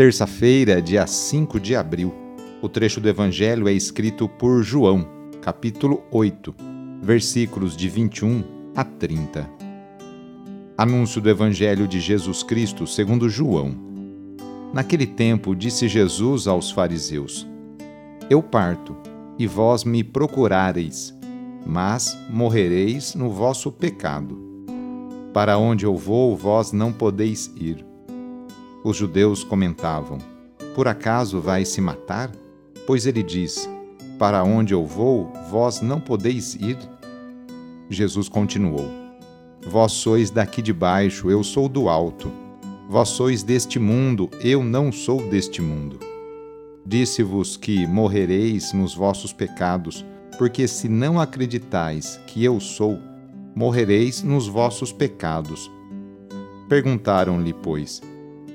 Terça-feira, dia 5 de abril. O trecho do Evangelho é escrito por João, capítulo 8, versículos de 21 a 30. Anúncio do Evangelho de Jesus Cristo segundo João. Naquele tempo disse Jesus aos fariseus: Eu parto, e vós me procurareis, mas morrereis no vosso pecado. Para onde eu vou, vós não podeis ir. Os judeus comentavam: Por acaso vai se matar? Pois ele diz: Para onde eu vou, vós não podeis ir. Jesus continuou: Vós sois daqui de baixo, eu sou do alto. Vós sois deste mundo, eu não sou deste mundo. Disse-vos que morrereis nos vossos pecados, porque se não acreditais que eu sou, morrereis nos vossos pecados. Perguntaram-lhe, pois,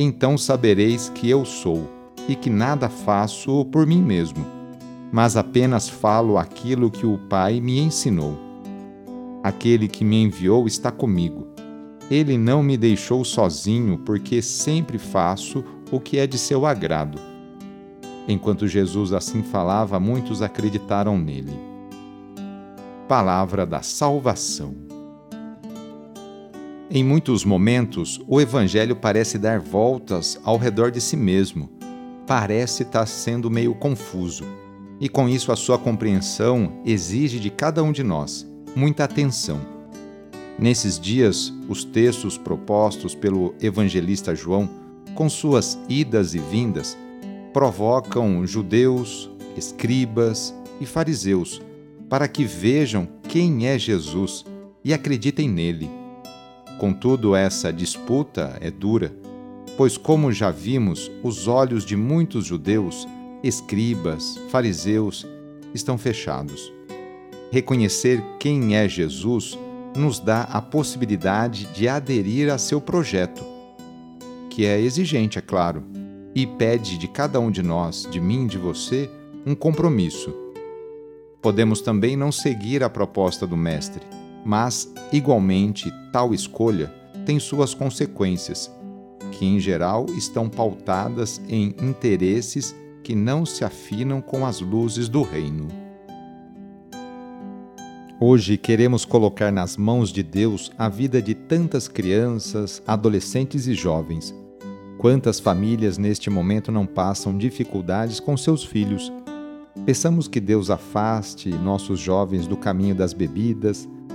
então sabereis que eu sou, e que nada faço por mim mesmo, mas apenas falo aquilo que o Pai me ensinou. Aquele que me enviou está comigo. Ele não me deixou sozinho, porque sempre faço o que é de seu agrado. Enquanto Jesus assim falava, muitos acreditaram nele. Palavra da Salvação. Em muitos momentos, o Evangelho parece dar voltas ao redor de si mesmo, parece estar sendo meio confuso, e com isso a sua compreensão exige de cada um de nós muita atenção. Nesses dias, os textos propostos pelo evangelista João, com suas idas e vindas, provocam judeus, escribas e fariseus para que vejam quem é Jesus e acreditem nele Contudo, essa disputa é dura, pois, como já vimos, os olhos de muitos judeus, escribas, fariseus, estão fechados. Reconhecer quem é Jesus nos dá a possibilidade de aderir a seu projeto, que é exigente, é claro, e pede de cada um de nós, de mim e de você, um compromisso. Podemos também não seguir a proposta do Mestre mas, igualmente, tal escolha tem suas consequências, que em geral estão pautadas em interesses que não se afinam com as luzes do reino. Hoje queremos colocar nas mãos de Deus a vida de tantas crianças, adolescentes e jovens. Quantas famílias neste momento não passam dificuldades com seus filhos? Peçamos que Deus afaste nossos jovens do caminho das bebidas,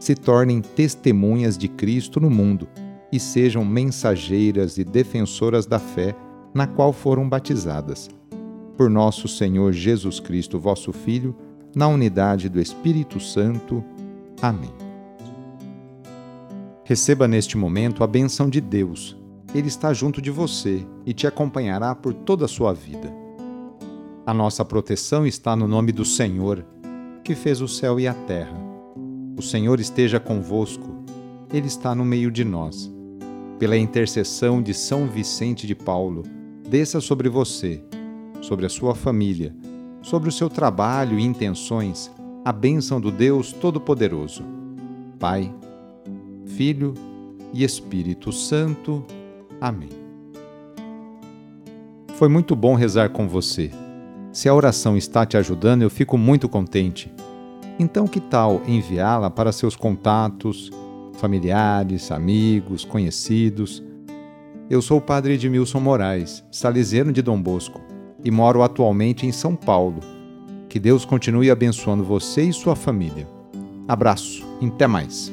se tornem testemunhas de Cristo no mundo e sejam mensageiras e defensoras da fé na qual foram batizadas. Por nosso Senhor Jesus Cristo, vosso Filho, na unidade do Espírito Santo. Amém. Receba neste momento a benção de Deus. Ele está junto de você e te acompanhará por toda a sua vida. A nossa proteção está no nome do Senhor, que fez o céu e a terra. O Senhor esteja convosco, Ele está no meio de nós. Pela intercessão de São Vicente de Paulo, desça sobre você, sobre a sua família, sobre o seu trabalho e intenções, a bênção do Deus Todo-Poderoso. Pai, Filho e Espírito Santo. Amém. Foi muito bom rezar com você. Se a oração está te ajudando, eu fico muito contente. Então, que tal enviá-la para seus contatos, familiares, amigos, conhecidos? Eu sou o padre Edmilson Moraes, salesiano de Dom Bosco, e moro atualmente em São Paulo. Que Deus continue abençoando você e sua família. Abraço, até mais.